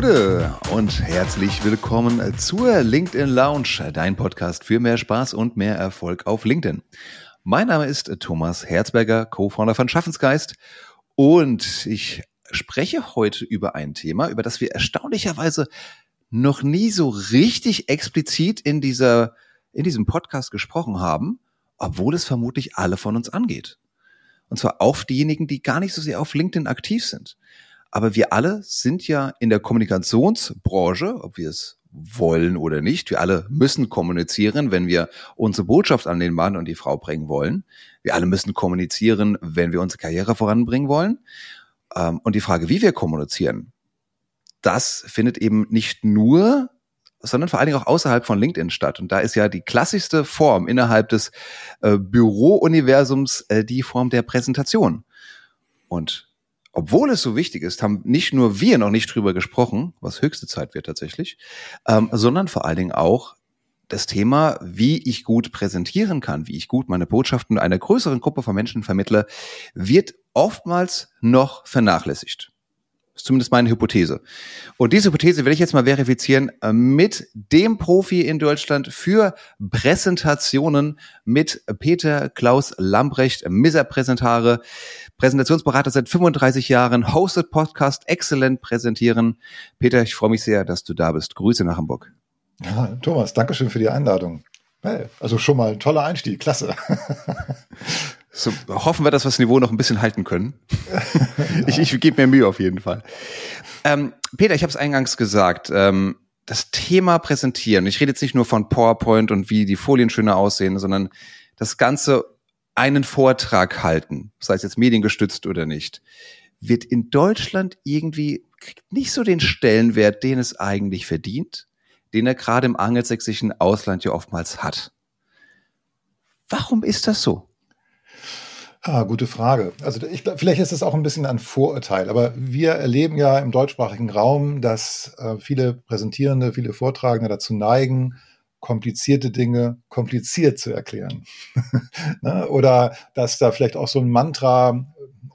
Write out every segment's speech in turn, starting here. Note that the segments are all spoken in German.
Gude und herzlich willkommen zur LinkedIn Lounge, dein Podcast für mehr Spaß und mehr Erfolg auf LinkedIn. Mein Name ist Thomas Herzberger, Co-Founder von Schaffensgeist und ich spreche heute über ein Thema, über das wir erstaunlicherweise noch nie so richtig explizit in dieser, in diesem Podcast gesprochen haben, obwohl es vermutlich alle von uns angeht. Und zwar auch diejenigen, die gar nicht so sehr auf LinkedIn aktiv sind. Aber wir alle sind ja in der Kommunikationsbranche, ob wir es wollen oder nicht. Wir alle müssen kommunizieren, wenn wir unsere Botschaft an den Mann und die Frau bringen wollen. Wir alle müssen kommunizieren, wenn wir unsere Karriere voranbringen wollen. Ähm, und die Frage, wie wir kommunizieren, das findet eben nicht nur, sondern vor allen Dingen auch außerhalb von LinkedIn statt. Und da ist ja die klassischste Form innerhalb des äh, Bürouniversums äh, die Form der Präsentation. Und obwohl es so wichtig ist, haben nicht nur wir noch nicht drüber gesprochen, was höchste Zeit wird tatsächlich, ähm, sondern vor allen Dingen auch das Thema, wie ich gut präsentieren kann, wie ich gut meine Botschaften einer größeren Gruppe von Menschen vermittle, wird oftmals noch vernachlässigt ist zumindest meine Hypothese. Und diese Hypothese will ich jetzt mal verifizieren äh, mit dem Profi in Deutschland für Präsentationen mit Peter Klaus Lambrecht, Misser Präsentare, Präsentationsberater seit 35 Jahren, hostet Podcast, exzellent präsentieren. Peter, ich freue mich sehr, dass du da bist. Grüße nach Hamburg. Ja, Thomas, Dankeschön für die Einladung. Also schon mal ein toller Einstieg, klasse. So, hoffen wir, dass wir das Niveau noch ein bisschen halten können. ich ich gebe mir Mühe auf jeden Fall. Ähm, Peter, ich habe es eingangs gesagt. Ähm, das Thema Präsentieren. Ich rede jetzt nicht nur von PowerPoint und wie die Folien schöner aussehen, sondern das Ganze einen Vortrag halten, sei es jetzt mediengestützt oder nicht, wird in Deutschland irgendwie nicht so den Stellenwert, den es eigentlich verdient, den er gerade im angelsächsischen Ausland ja oftmals hat. Warum ist das so? Ah, gute Frage. Also ich glaube, vielleicht ist es auch ein bisschen ein Vorurteil, aber wir erleben ja im deutschsprachigen Raum, dass äh, viele Präsentierende, viele Vortragende dazu neigen, komplizierte Dinge kompliziert zu erklären. ne? Oder dass da vielleicht auch so ein Mantra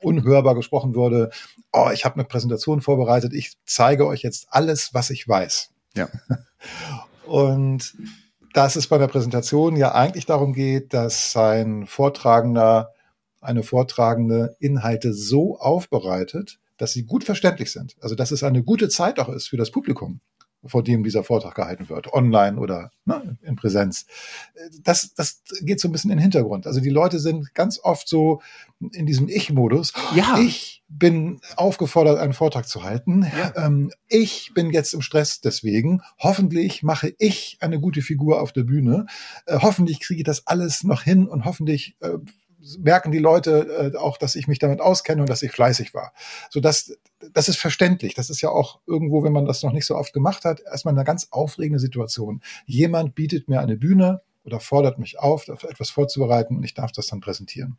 unhörbar gesprochen wurde, oh, ich habe eine Präsentation vorbereitet, ich zeige euch jetzt alles, was ich weiß. Ja. Und dass es bei der Präsentation ja eigentlich darum geht, dass sein Vortragender eine Vortragende Inhalte so aufbereitet, dass sie gut verständlich sind. Also dass es eine gute Zeit auch ist für das Publikum, vor dem dieser Vortrag gehalten wird, online oder ne, in Präsenz. Das, das geht so ein bisschen in den Hintergrund. Also die Leute sind ganz oft so in diesem Ich-Modus. Ja. Ich bin aufgefordert, einen Vortrag zu halten. Ja. Ähm, ich bin jetzt im Stress deswegen. Hoffentlich mache ich eine gute Figur auf der Bühne. Äh, hoffentlich kriege ich das alles noch hin und hoffentlich äh, merken die Leute äh, auch, dass ich mich damit auskenne und dass ich fleißig war. So dass das ist verständlich. Das ist ja auch irgendwo, wenn man das noch nicht so oft gemacht hat, erstmal eine ganz aufregende Situation. Jemand bietet mir eine Bühne oder fordert mich auf, etwas vorzubereiten und ich darf das dann präsentieren.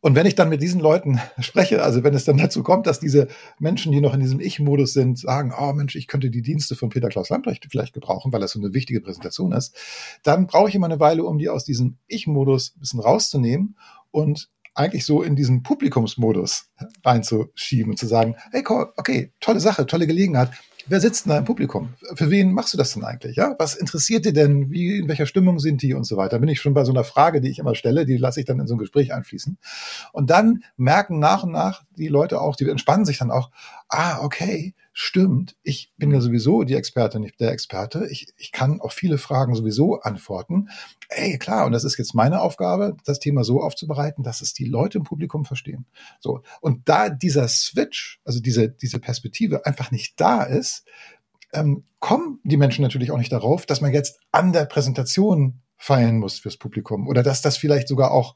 Und wenn ich dann mit diesen Leuten spreche, also wenn es dann dazu kommt, dass diese Menschen, die noch in diesem Ich-Modus sind, sagen, oh Mensch, ich könnte die Dienste von Peter Klaus Lamprecht vielleicht gebrauchen, weil das so eine wichtige Präsentation ist, dann brauche ich immer eine Weile, um die aus diesem Ich-Modus ein bisschen rauszunehmen und eigentlich so in diesen Publikumsmodus reinzuschieben und zu sagen, hey, okay, tolle Sache, tolle Gelegenheit wer sitzt denn da im Publikum? Für wen machst du das denn eigentlich? Ja, was interessiert dir denn? Wie, in welcher Stimmung sind die und so weiter? Bin ich schon bei so einer Frage, die ich immer stelle, die lasse ich dann in so ein Gespräch einfließen. Und dann merken nach und nach die Leute auch, die entspannen sich dann auch, ah, okay, stimmt, ich bin ja sowieso die Expertin, nicht der Experte. Ich, ich kann auf viele Fragen sowieso antworten. Ey, klar, und das ist jetzt meine Aufgabe, das Thema so aufzubereiten, dass es die Leute im Publikum verstehen. So. Und da dieser Switch, also diese, diese Perspektive einfach nicht da ist, ähm, kommen die Menschen natürlich auch nicht darauf, dass man jetzt an der Präsentation feiern muss fürs Publikum oder dass das vielleicht sogar auch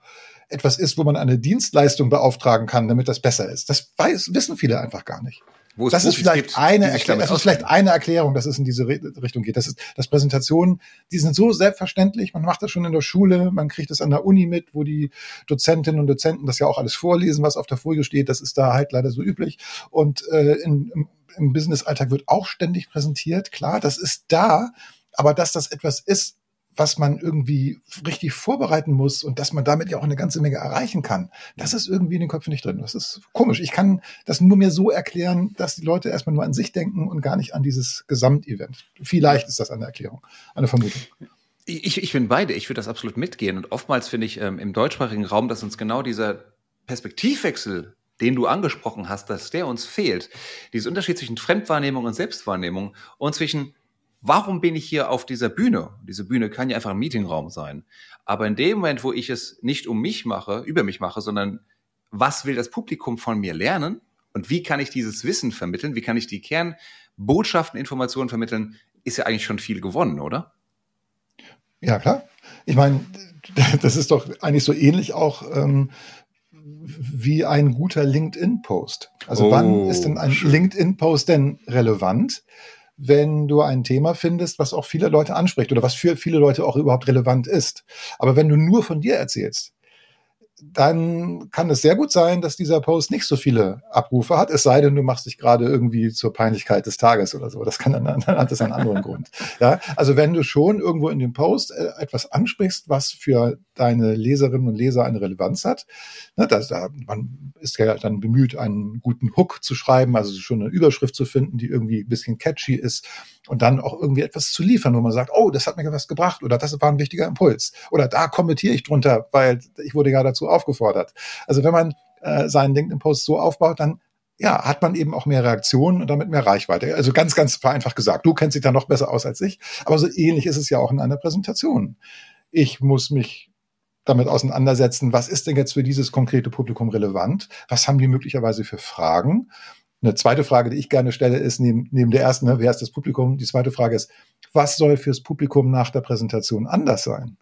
etwas ist, wo man eine Dienstleistung beauftragen kann, damit das besser ist. Das weiß, wissen viele einfach gar nicht. Wo das ist vielleicht gibt, eine Erklärung, das ist vielleicht eine Erklärung, dass es in diese Richtung geht. Das ist, dass Präsentationen, die sind so selbstverständlich. Man macht das schon in der Schule, man kriegt das an der Uni mit, wo die Dozentinnen und Dozenten das ja auch alles vorlesen, was auf der Folie steht. Das ist da halt leider so üblich. Und äh, in, im, im Business-Alltag wird auch ständig präsentiert. Klar, das ist da, aber dass das etwas ist, was man irgendwie richtig vorbereiten muss und dass man damit ja auch eine ganze Menge erreichen kann. Das ist irgendwie in den Köpfen nicht drin. Das ist komisch. Ich kann das nur mir so erklären, dass die Leute erstmal nur an sich denken und gar nicht an dieses Gesamtevent. Vielleicht ist das eine Erklärung, eine Vermutung. Ich, ich bin beide. Ich würde das absolut mitgehen. Und oftmals finde ich ähm, im deutschsprachigen Raum, dass uns genau dieser Perspektivwechsel, den du angesprochen hast, dass der uns fehlt. Dieser Unterschied zwischen Fremdwahrnehmung und Selbstwahrnehmung und zwischen warum bin ich hier auf dieser Bühne? Diese Bühne kann ja einfach ein Meetingraum sein. Aber in dem Moment, wo ich es nicht um mich mache, über mich mache, sondern was will das Publikum von mir lernen? Und wie kann ich dieses Wissen vermitteln? Wie kann ich die Kernbotschaften, Informationen vermitteln? Ist ja eigentlich schon viel gewonnen, oder? Ja, klar. Ich meine, das ist doch eigentlich so ähnlich auch ähm, wie ein guter LinkedIn-Post. Also oh, wann ist denn ein LinkedIn-Post denn relevant? Wenn du ein Thema findest, was auch viele Leute anspricht oder was für viele Leute auch überhaupt relevant ist. Aber wenn du nur von dir erzählst, dann kann es sehr gut sein, dass dieser Post nicht so viele Abrufe hat, es sei denn, du machst dich gerade irgendwie zur Peinlichkeit des Tages oder so. Das kann dann, dann hat das einen anderen Grund. Ja, also wenn du schon irgendwo in dem Post äh, etwas ansprichst, was für deine Leserinnen und Leser eine Relevanz hat, ne, das, da, man ist ja dann bemüht, einen guten Hook zu schreiben, also schon eine Überschrift zu finden, die irgendwie ein bisschen catchy ist und dann auch irgendwie etwas zu liefern, wo man sagt, oh, das hat mir was gebracht oder das war ein wichtiger Impuls oder da kommentiere ich drunter, weil ich wurde ja dazu aufgefordert. Also wenn man äh, seinen LinkedIn-Post so aufbaut, dann ja, hat man eben auch mehr Reaktionen und damit mehr Reichweite. Also ganz, ganz vereinfacht gesagt. Du kennst dich da noch besser aus als ich. Aber so ähnlich ist es ja auch in einer Präsentation. Ich muss mich damit auseinandersetzen, was ist denn jetzt für dieses konkrete Publikum relevant? Was haben die möglicherweise für Fragen? Eine zweite Frage, die ich gerne stelle, ist neben, neben der ersten, ne, wer ist das Publikum? Die zweite Frage ist, was soll fürs Publikum nach der Präsentation anders sein?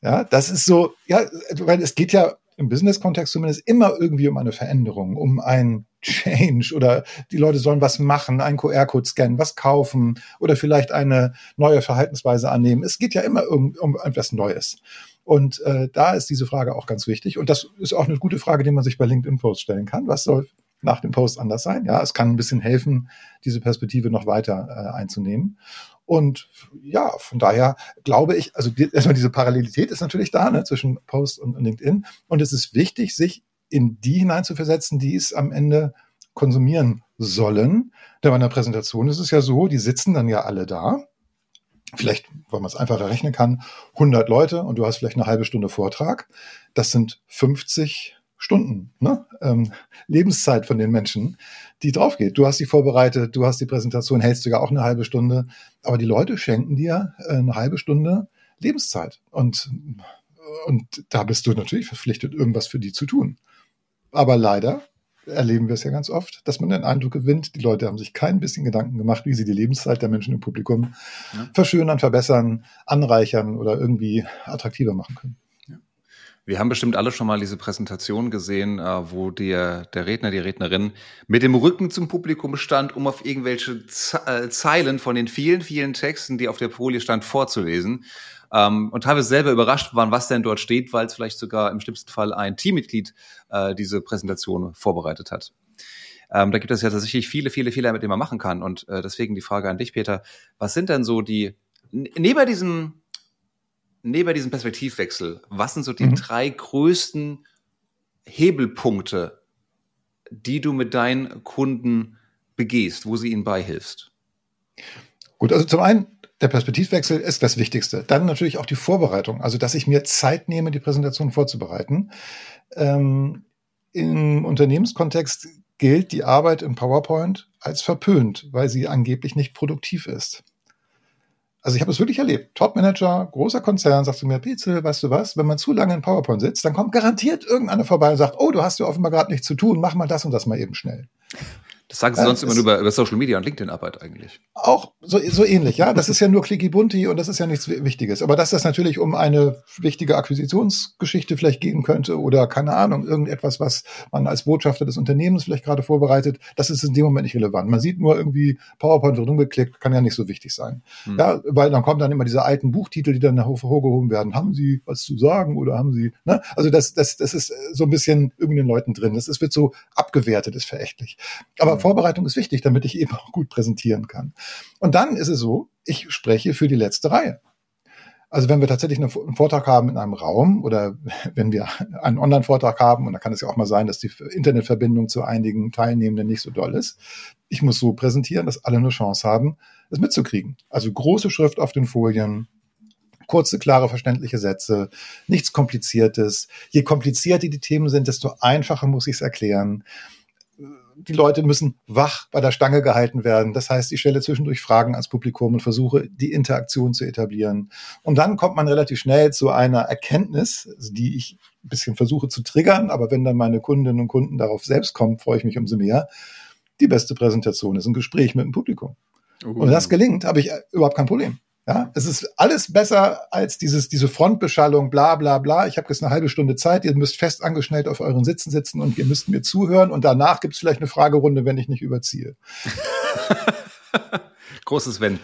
Ja, das ist so, ja, weil es geht ja im Business-Kontext zumindest immer irgendwie um eine Veränderung, um ein Change oder die Leute sollen was machen, einen QR-Code scannen, was kaufen oder vielleicht eine neue Verhaltensweise annehmen. Es geht ja immer um, um etwas Neues. Und äh, da ist diese Frage auch ganz wichtig. Und das ist auch eine gute Frage, die man sich bei LinkedIn-Posts stellen kann. Was soll nach dem Post anders sein. Ja, es kann ein bisschen helfen, diese Perspektive noch weiter äh, einzunehmen. Und ja, von daher glaube ich, also die, erstmal diese Parallelität ist natürlich da ne, zwischen Post und, und LinkedIn. Und es ist wichtig, sich in die hineinzuversetzen, die es am Ende konsumieren sollen. Denn bei einer Präsentation ist es ja so, die sitzen dann ja alle da. Vielleicht, weil man es einfacher rechnen kann, 100 Leute und du hast vielleicht eine halbe Stunde Vortrag. Das sind 50 Stunden, ne? ähm, Lebenszeit von den Menschen, die drauf geht. Du hast sie vorbereitet, du hast die Präsentation, hältst sogar auch eine halbe Stunde, aber die Leute schenken dir äh, eine halbe Stunde Lebenszeit. Und, und da bist du natürlich verpflichtet, irgendwas für die zu tun. Aber leider erleben wir es ja ganz oft, dass man den Eindruck gewinnt, die Leute haben sich kein bisschen Gedanken gemacht, wie sie die Lebenszeit der Menschen im Publikum ja. verschönern, verbessern, anreichern oder irgendwie attraktiver machen können. Wir haben bestimmt alle schon mal diese Präsentation gesehen, äh, wo der, der Redner, die Rednerin mit dem Rücken zum Publikum stand, um auf irgendwelche äh, Zeilen von den vielen, vielen Texten, die auf der Folie stand, vorzulesen. Ähm, und teilweise selber überrascht waren, was denn dort steht, weil es vielleicht sogar im schlimmsten Fall ein Teammitglied äh, diese Präsentation vorbereitet hat. Ähm, da gibt es ja tatsächlich viele, viele Fehler, mit denen man machen kann. Und deswegen die Frage an dich, Peter, was sind denn so die, neben diesem neben diesem Perspektivwechsel, was sind so die mhm. drei größten Hebelpunkte, die du mit deinen Kunden begehst, wo sie ihnen beihilfst? Gut, also zum einen, der Perspektivwechsel ist das Wichtigste. Dann natürlich auch die Vorbereitung, also dass ich mir Zeit nehme, die Präsentation vorzubereiten. Ähm, Im Unternehmenskontext gilt die Arbeit im PowerPoint als verpönt, weil sie angeblich nicht produktiv ist. Also ich habe es wirklich erlebt. Top-Manager, großer Konzern, sagt zu mir, Pizel, weißt du was, wenn man zu lange in PowerPoint sitzt, dann kommt garantiert irgendeiner vorbei und sagt, oh, du hast ja offenbar gerade nichts zu tun, mach mal das und das mal eben schnell. Das sagen Sie sonst immer nur über, über Social Media und LinkedIn-Arbeit eigentlich. Auch so, so ähnlich, ja. Das ist ja nur Clicky Bunti und das ist ja nichts Wichtiges. Aber dass das natürlich um eine wichtige Akquisitionsgeschichte vielleicht gehen könnte oder keine Ahnung, irgendetwas, was man als Botschafter des Unternehmens vielleicht gerade vorbereitet, das ist in dem Moment nicht relevant. Man sieht nur irgendwie PowerPoint wird rumgeklickt, kann ja nicht so wichtig sein. Hm. Ja, weil dann kommen dann immer diese alten Buchtitel, die dann hervorgehoben werden. Haben Sie was zu sagen oder haben Sie, ne? Also das, das, das ist so ein bisschen irgendwie den Leuten drin. Das, das wird so abgewertet, ist verächtlich. Aber Vorbereitung ist wichtig, damit ich eben auch gut präsentieren kann. Und dann ist es so, ich spreche für die letzte Reihe. Also wenn wir tatsächlich einen Vortrag haben in einem Raum oder wenn wir einen Online-Vortrag haben, und da kann es ja auch mal sein, dass die Internetverbindung zu einigen Teilnehmenden nicht so doll ist, ich muss so präsentieren, dass alle eine Chance haben, es mitzukriegen. Also große Schrift auf den Folien, kurze, klare, verständliche Sätze, nichts Kompliziertes. Je komplizierter die Themen sind, desto einfacher muss ich es erklären die Leute müssen wach bei der Stange gehalten werden. Das heißt, ich stelle zwischendurch Fragen ans Publikum und versuche, die Interaktion zu etablieren. Und dann kommt man relativ schnell zu einer Erkenntnis, die ich ein bisschen versuche zu triggern. Aber wenn dann meine Kundinnen und Kunden darauf selbst kommen, freue ich mich umso mehr. Die beste Präsentation ist ein Gespräch mit dem Publikum. Uh. Und wenn das gelingt, habe ich überhaupt kein Problem. Ja, es ist alles besser als dieses, diese Frontbeschallung, bla bla bla. Ich habe jetzt eine halbe Stunde Zeit, ihr müsst fest angeschnellt auf euren Sitzen sitzen und ihr müsst mir zuhören und danach gibt es vielleicht eine Fragerunde, wenn ich nicht überziehe. Großes Wenn.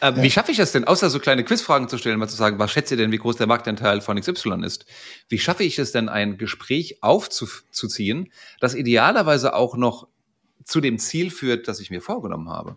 Äh, ja. Wie schaffe ich es denn, außer so kleine Quizfragen zu stellen, mal zu sagen, was schätzt ihr denn, wie groß der Marktanteil von XY ist? Wie schaffe ich es denn, ein Gespräch aufzuziehen, das idealerweise auch noch zu dem Ziel führt, das ich mir vorgenommen habe?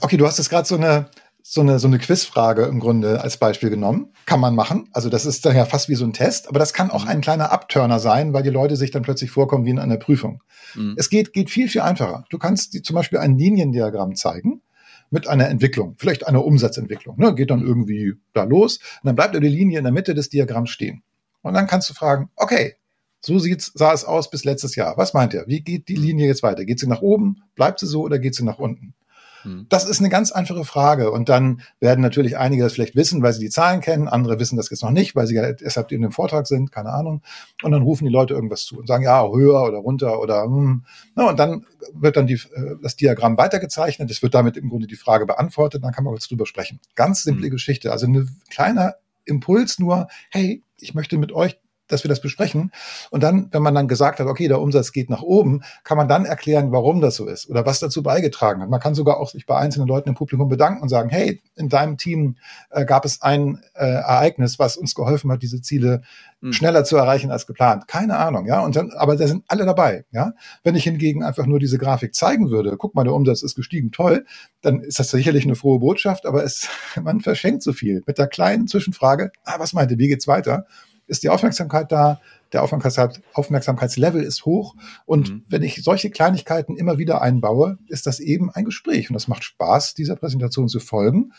Okay, du hast jetzt gerade so eine, so eine, so eine Quizfrage im Grunde als Beispiel genommen. Kann man machen. Also das ist dann ja fast wie so ein Test, aber das kann auch mhm. ein kleiner Abturner sein, weil die Leute sich dann plötzlich vorkommen wie in einer Prüfung. Mhm. Es geht, geht viel, viel einfacher. Du kannst die, zum Beispiel ein Liniendiagramm zeigen mit einer Entwicklung, vielleicht einer Umsatzentwicklung. Ne? Geht dann irgendwie da los und dann bleibt die Linie in der Mitte des Diagramms stehen. Und dann kannst du fragen, okay, so sieht's, sah es aus bis letztes Jahr. Was meint ihr? Wie geht die Linie jetzt weiter? Geht sie nach oben? Bleibt sie so oder geht sie nach unten? Hm. Das ist eine ganz einfache Frage. Und dann werden natürlich einige das vielleicht wissen, weil sie die Zahlen kennen. Andere wissen das jetzt noch nicht, weil sie ja deshalb in dem Vortrag sind. Keine Ahnung. Und dann rufen die Leute irgendwas zu und sagen, ja, höher oder runter oder, hm. Na, und dann wird dann die, äh, das Diagramm weitergezeichnet. Es wird damit im Grunde die Frage beantwortet. Dann kann man kurz drüber sprechen. Ganz simple hm. Geschichte. Also ein kleiner Impuls nur, hey, ich möchte mit euch dass wir das besprechen. Und dann, wenn man dann gesagt hat, okay, der Umsatz geht nach oben, kann man dann erklären, warum das so ist oder was dazu beigetragen hat. Man kann sogar auch sich bei einzelnen Leuten im Publikum bedanken und sagen, hey, in deinem Team äh, gab es ein äh, Ereignis, was uns geholfen hat, diese Ziele mhm. schneller zu erreichen als geplant. Keine Ahnung, ja. Und dann, aber da sind alle dabei, ja. Wenn ich hingegen einfach nur diese Grafik zeigen würde, guck mal, der Umsatz ist gestiegen, toll, dann ist das sicherlich eine frohe Botschaft, aber es, man verschenkt so viel mit der kleinen Zwischenfrage, ah, was meinte, wie geht's weiter? Ist die Aufmerksamkeit da, der Aufmerksamkeit, Aufmerksamkeitslevel ist hoch. Und mhm. wenn ich solche Kleinigkeiten immer wieder einbaue, ist das eben ein Gespräch. Und das macht Spaß, dieser Präsentation zu folgen.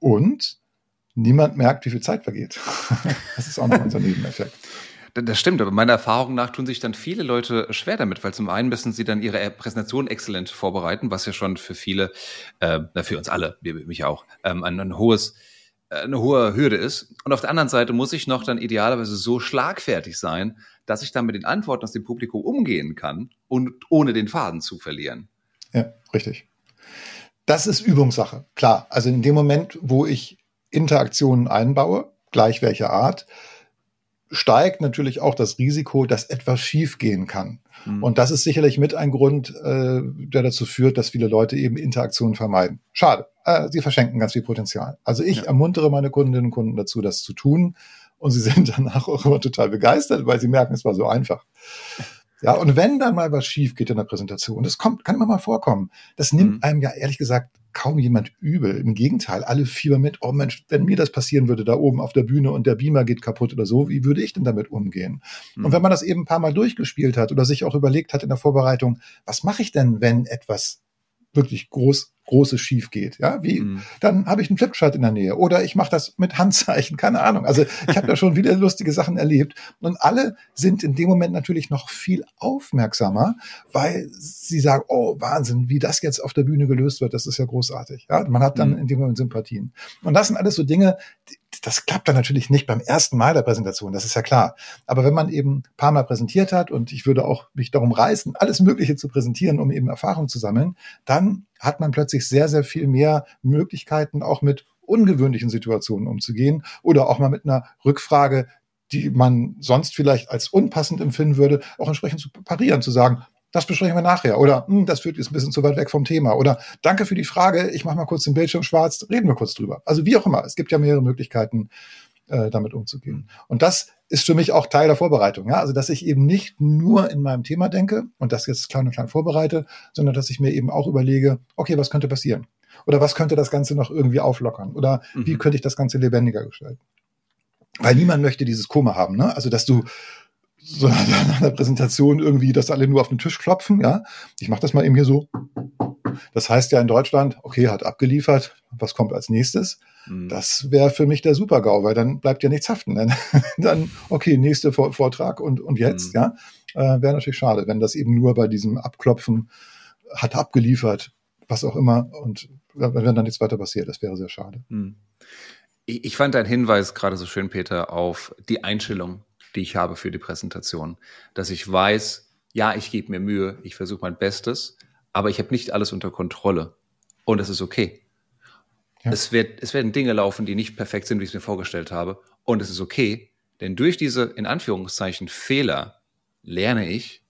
Und niemand merkt, wie viel Zeit vergeht. das ist auch noch unser Nebeneffekt. Das stimmt, aber meiner Erfahrung nach tun sich dann viele Leute schwer damit, weil zum einen müssen sie dann ihre Präsentation exzellent vorbereiten, was ja schon für viele, äh, für uns alle, mich auch, ähm, ein, ein hohes eine hohe Hürde ist. Und auf der anderen Seite muss ich noch dann idealerweise so schlagfertig sein, dass ich dann mit den Antworten aus dem Publikum umgehen kann und ohne den Faden zu verlieren. Ja, richtig. Das ist Übungssache. Klar. Also in dem Moment, wo ich Interaktionen einbaue, gleich welcher Art, steigt natürlich auch das Risiko, dass etwas schiefgehen kann. Mhm. Und das ist sicherlich mit ein Grund, äh, der dazu führt, dass viele Leute eben Interaktionen vermeiden. Schade. Äh, sie verschenken ganz viel Potenzial. Also ich ja. ermuntere meine Kundinnen und Kunden dazu, das zu tun. Und sie sind danach auch immer total begeistert, weil sie merken, es war so einfach. Ja, und wenn dann mal was schief geht in der Präsentation, das kommt, kann immer mal vorkommen, das nimmt mhm. einem ja ehrlich gesagt kaum jemand übel. Im Gegenteil, alle fiebern mit, oh Mensch, wenn mir das passieren würde da oben auf der Bühne und der Beamer geht kaputt oder so, wie würde ich denn damit umgehen? Mhm. Und wenn man das eben ein paar Mal durchgespielt hat oder sich auch überlegt hat in der Vorbereitung, was mache ich denn, wenn etwas wirklich groß Großes schief geht. Ja, wie mhm. dann habe ich einen Flipchart in der Nähe oder ich mache das mit Handzeichen, keine Ahnung. Also ich habe da schon wieder lustige Sachen erlebt und alle sind in dem Moment natürlich noch viel aufmerksamer, weil sie sagen, oh Wahnsinn, wie das jetzt auf der Bühne gelöst wird, das ist ja großartig. Ja, man hat dann mhm. in dem Moment Sympathien. Und das sind alles so Dinge, das klappt dann natürlich nicht beim ersten Mal der Präsentation, das ist ja klar. Aber wenn man eben ein paar Mal präsentiert hat und ich würde auch mich darum reißen, alles Mögliche zu präsentieren, um eben Erfahrung zu sammeln, dann hat man plötzlich sehr, sehr viel mehr Möglichkeiten, auch mit ungewöhnlichen Situationen umzugehen oder auch mal mit einer Rückfrage, die man sonst vielleicht als unpassend empfinden würde, auch entsprechend zu parieren, zu sagen, das besprechen wir nachher. Oder hm, das führt jetzt ein bisschen zu weit weg vom Thema. Oder danke für die Frage, ich mache mal kurz den Bildschirm schwarz, reden wir kurz drüber. Also wie auch immer, es gibt ja mehrere Möglichkeiten, äh, damit umzugehen. Und das ist für mich auch Teil der Vorbereitung. Ja? Also dass ich eben nicht nur in meinem Thema denke und das jetzt klein und klein vorbereite, sondern dass ich mir eben auch überlege, okay, was könnte passieren? Oder was könnte das Ganze noch irgendwie auflockern? Oder mhm. wie könnte ich das Ganze lebendiger gestalten? Weil niemand möchte dieses Koma haben, ne? Also, dass du so nach einer Präsentation irgendwie, dass alle nur auf den Tisch klopfen, ja. Ich mache das mal eben hier so. Das heißt ja in Deutschland, okay, hat abgeliefert, was kommt als nächstes? Mhm. Das wäre für mich der Super-GAU, weil dann bleibt ja nichts haften. Dann, dann okay, nächster Vortrag und, und jetzt, mhm. ja. Äh, wäre natürlich schade, wenn das eben nur bei diesem Abklopfen hat abgeliefert, was auch immer, und wenn dann nichts weiter passiert, das wäre sehr schade. Mhm. Ich fand deinen Hinweis gerade so schön, Peter, auf die Einstellung, die ich habe für die Präsentation. Dass ich weiß, ja, ich gebe mir Mühe, ich versuche mein Bestes, aber ich habe nicht alles unter Kontrolle. Und das ist okay. Ja. Es, wird, es werden Dinge laufen, die nicht perfekt sind, wie ich es mir vorgestellt habe. Und es ist okay, denn durch diese, in Anführungszeichen, Fehler lerne ich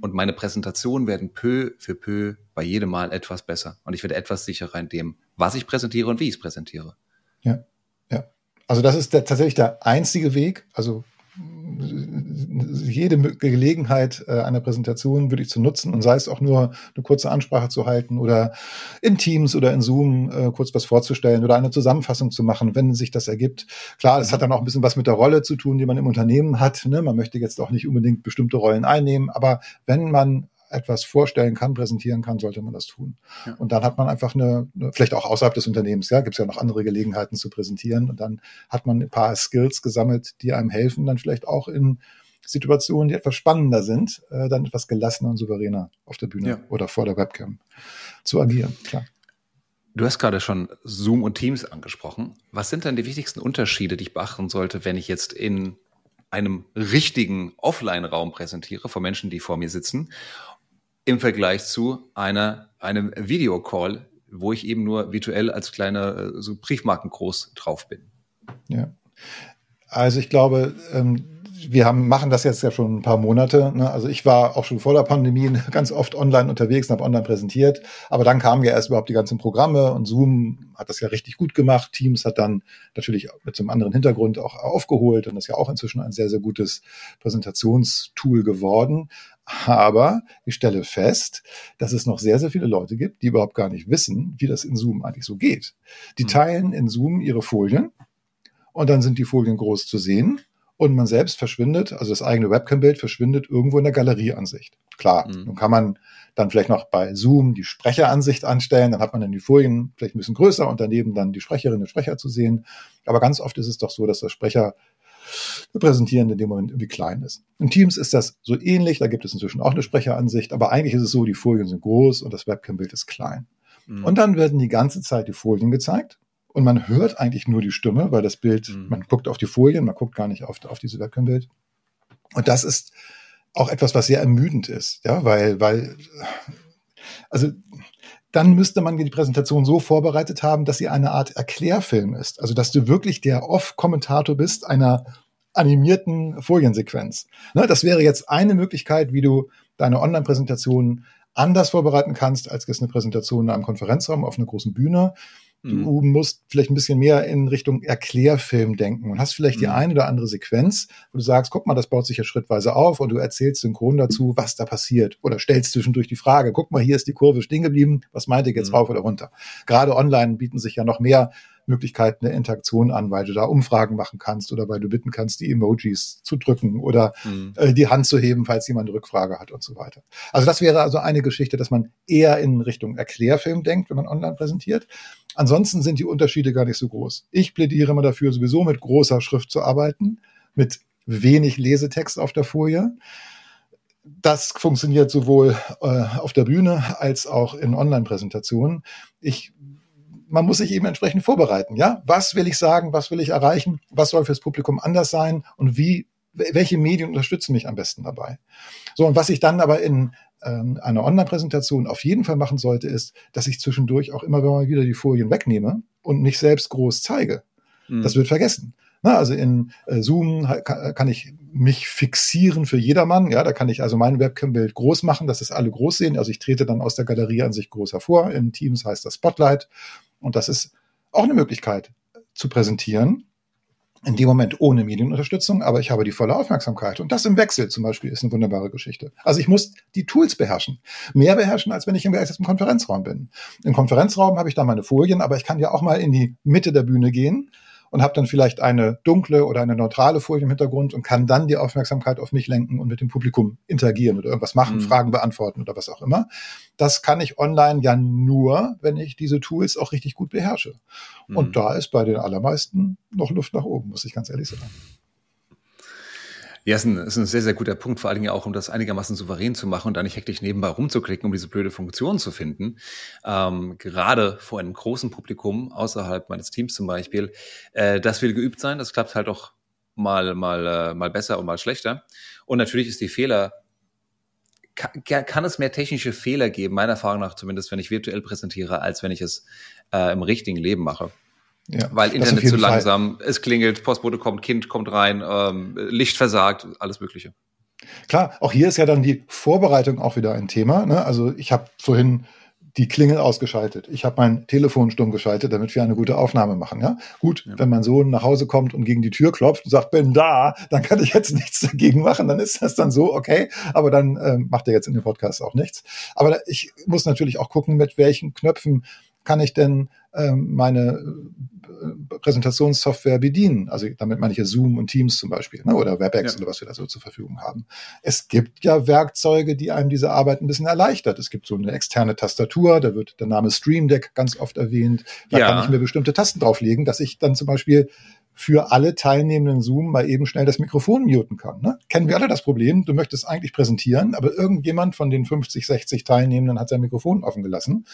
und meine Präsentationen werden peu für peu bei jedem Mal etwas besser. Und ich werde etwas sicherer in dem, was ich präsentiere und wie ich es präsentiere. Ja. Ja. Also das ist der, tatsächlich der einzige Weg. Also jede Gelegenheit äh, einer Präsentation würde ich zu nutzen und sei es auch nur eine kurze Ansprache zu halten oder in Teams oder in Zoom äh, kurz was vorzustellen oder eine Zusammenfassung zu machen, wenn sich das ergibt. Klar, das hat dann auch ein bisschen was mit der Rolle zu tun, die man im Unternehmen hat. Ne? Man möchte jetzt auch nicht unbedingt bestimmte Rollen einnehmen, aber wenn man etwas vorstellen kann, präsentieren kann, sollte man das tun. Ja. Und dann hat man einfach eine, eine, vielleicht auch außerhalb des Unternehmens, ja, gibt es ja noch andere Gelegenheiten zu präsentieren. Und dann hat man ein paar Skills gesammelt, die einem helfen, dann vielleicht auch in Situationen, die etwas spannender sind, äh, dann etwas gelassener und souveräner auf der Bühne ja. oder vor der Webcam zu agieren. Klar. Du hast gerade schon Zoom und Teams angesprochen. Was sind dann die wichtigsten Unterschiede, die ich beachten sollte, wenn ich jetzt in einem richtigen Offline-Raum präsentiere, vor Menschen, die vor mir sitzen im Vergleich zu einer, einem Videocall, wo ich eben nur virtuell als kleiner äh, so Briefmarken groß drauf bin. Ja. Also ich glaube, ähm, wir haben, machen das jetzt ja schon ein paar Monate. Ne? Also ich war auch schon vor der Pandemie ganz oft online unterwegs und habe online präsentiert. Aber dann kamen ja erst überhaupt die ganzen Programme und Zoom hat das ja richtig gut gemacht. Teams hat dann natürlich mit so einem anderen Hintergrund auch aufgeholt und ist ja auch inzwischen ein sehr, sehr gutes Präsentationstool geworden. Aber ich stelle fest, dass es noch sehr, sehr viele Leute gibt, die überhaupt gar nicht wissen, wie das in Zoom eigentlich so geht. Die hm. teilen in Zoom ihre Folien und dann sind die Folien groß zu sehen und man selbst verschwindet, also das eigene Webcam-Bild verschwindet irgendwo in der Galerieansicht. Klar, mhm. nun kann man dann vielleicht noch bei Zoom die Sprecheransicht anstellen, dann hat man dann die Folien vielleicht ein bisschen größer und daneben dann die Sprecherinnen und Sprecher zu sehen. Aber ganz oft ist es doch so, dass der Sprecher der Präsentierende in dem Moment irgendwie klein ist. In Teams ist das so ähnlich, da gibt es inzwischen auch eine Sprecheransicht, aber eigentlich ist es so, die Folien sind groß und das Webcam-Bild ist klein. Mhm. Und dann werden die ganze Zeit die Folien gezeigt und man hört eigentlich nur die Stimme, weil das Bild, mhm. man guckt auf die Folien, man guckt gar nicht auf, auf diese Webcam-Bild. Und das ist auch etwas, was sehr ermüdend ist, ja, weil, weil, also dann müsste man die Präsentation so vorbereitet haben, dass sie eine Art Erklärfilm ist. Also dass du wirklich der Off-Kommentator bist einer animierten Foliensequenz. Ne, das wäre jetzt eine Möglichkeit, wie du deine Online-Präsentation anders vorbereiten kannst, als jetzt eine Präsentation in einem Konferenzraum auf einer großen Bühne. Du mhm. musst vielleicht ein bisschen mehr in Richtung Erklärfilm denken und hast vielleicht mhm. die eine oder andere Sequenz, wo du sagst, guck mal, das baut sich ja schrittweise auf und du erzählst synchron dazu, was da passiert oder stellst zwischendurch die Frage, guck mal, hier ist die Kurve stehen geblieben, was meint ihr jetzt mhm. rauf oder runter? Gerade online bieten sich ja noch mehr Möglichkeiten der Interaktion an, weil du da Umfragen machen kannst oder weil du bitten kannst, die Emojis zu drücken oder mhm. äh, die Hand zu heben, falls jemand eine Rückfrage hat und so weiter. Also das wäre also eine Geschichte, dass man eher in Richtung Erklärfilm denkt, wenn man online präsentiert. Ansonsten sind die Unterschiede gar nicht so groß. Ich plädiere immer dafür, sowieso mit großer Schrift zu arbeiten, mit wenig Lesetext auf der Folie. Das funktioniert sowohl äh, auf der Bühne als auch in Online-Präsentationen. Ich man muss sich eben entsprechend vorbereiten. Ja, was will ich sagen? Was will ich erreichen? Was soll fürs Publikum anders sein? Und wie, welche Medien unterstützen mich am besten dabei? So, und was ich dann aber in ähm, einer Online-Präsentation auf jeden Fall machen sollte, ist, dass ich zwischendurch auch immer wieder die Folien wegnehme und nicht selbst groß zeige. Mhm. Das wird vergessen. Na, also in äh, Zoom kann, ich mich fixieren für jedermann. Ja, da kann ich also mein Webcam-Bild groß machen, dass es alle groß sehen. Also ich trete dann aus der Galerie an sich groß hervor. In Teams heißt das Spotlight. Und das ist auch eine Möglichkeit zu präsentieren. in dem Moment ohne Medienunterstützung, aber ich habe die volle Aufmerksamkeit. Und das im Wechsel zum Beispiel ist eine wunderbare Geschichte. Also ich muss die Tools beherrschen. Mehr beherrschen, als wenn ich im, Konferenzraum bin. Im Konferenzraum habe ich da meine Folien, aber ich kann ja auch mal in die Mitte der Bühne gehen und habe dann vielleicht eine dunkle oder eine neutrale Folie im Hintergrund und kann dann die Aufmerksamkeit auf mich lenken und mit dem Publikum interagieren oder irgendwas machen, mhm. Fragen beantworten oder was auch immer. Das kann ich online ja nur, wenn ich diese Tools auch richtig gut beherrsche. Mhm. Und da ist bei den allermeisten noch Luft nach oben, muss ich ganz ehrlich sagen. Ja, ist ein, ist ein sehr, sehr guter Punkt, vor allen Dingen auch, um das einigermaßen souverän zu machen und da nicht hektisch nebenbei rumzuklicken, um diese blöde Funktion zu finden. Ähm, gerade vor einem großen Publikum, außerhalb meines Teams zum Beispiel, äh, das will geübt sein, das klappt halt auch mal, mal, äh, mal besser und mal schlechter. Und natürlich ist die Fehler kann, kann es mehr technische Fehler geben, meiner Erfahrung nach zumindest, wenn ich virtuell präsentiere, als wenn ich es äh, im richtigen Leben mache. Ja, Weil Internet zu langsam, Fall. es klingelt, Postbote kommt, Kind kommt rein, ähm, Licht versagt, alles Mögliche. Klar, auch hier ist ja dann die Vorbereitung auch wieder ein Thema. Ne? Also ich habe vorhin die Klingel ausgeschaltet. Ich habe mein Telefon stumm geschaltet, damit wir eine gute Aufnahme machen. Ja, gut. Ja. Wenn mein Sohn nach Hause kommt und gegen die Tür klopft und sagt, bin da, dann kann ich jetzt nichts dagegen machen. Dann ist das dann so okay. Aber dann äh, macht er jetzt in dem Podcast auch nichts. Aber ich muss natürlich auch gucken, mit welchen Knöpfen kann ich denn ähm, meine äh, Präsentationssoftware bedienen. Also damit meine ich ja Zoom und Teams zum Beispiel ne, oder WebEx ja. oder was wir da so zur Verfügung haben. Es gibt ja Werkzeuge, die einem diese Arbeit ein bisschen erleichtert. Es gibt so eine externe Tastatur, da wird der Name Stream Deck ganz oft erwähnt. Da ja. kann ich mir bestimmte Tasten drauflegen, dass ich dann zum Beispiel für alle teilnehmenden Zoom mal eben schnell das Mikrofon muten kann. Ne? Kennen wir alle das Problem? Du möchtest eigentlich präsentieren, aber irgendjemand von den 50, 60 Teilnehmenden hat sein Mikrofon offen gelassen.